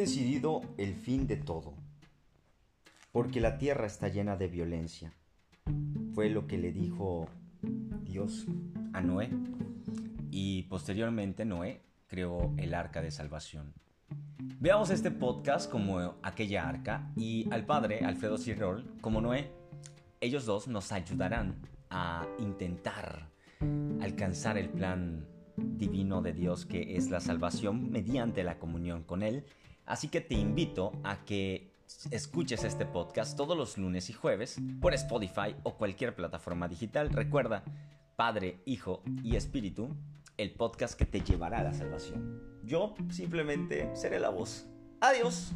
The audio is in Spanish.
decidido el fin de todo, porque la tierra está llena de violencia. Fue lo que le dijo Dios a Noé. Y posteriormente Noé creó el arca de salvación. Veamos este podcast como aquella arca y al padre Alfredo Cirrol como Noé. Ellos dos nos ayudarán a intentar alcanzar el plan divino de Dios que es la salvación mediante la comunión con Él. Así que te invito a que escuches este podcast todos los lunes y jueves por Spotify o cualquier plataforma digital. Recuerda, Padre, Hijo y Espíritu, el podcast que te llevará a la salvación. Yo simplemente seré la voz. Adiós.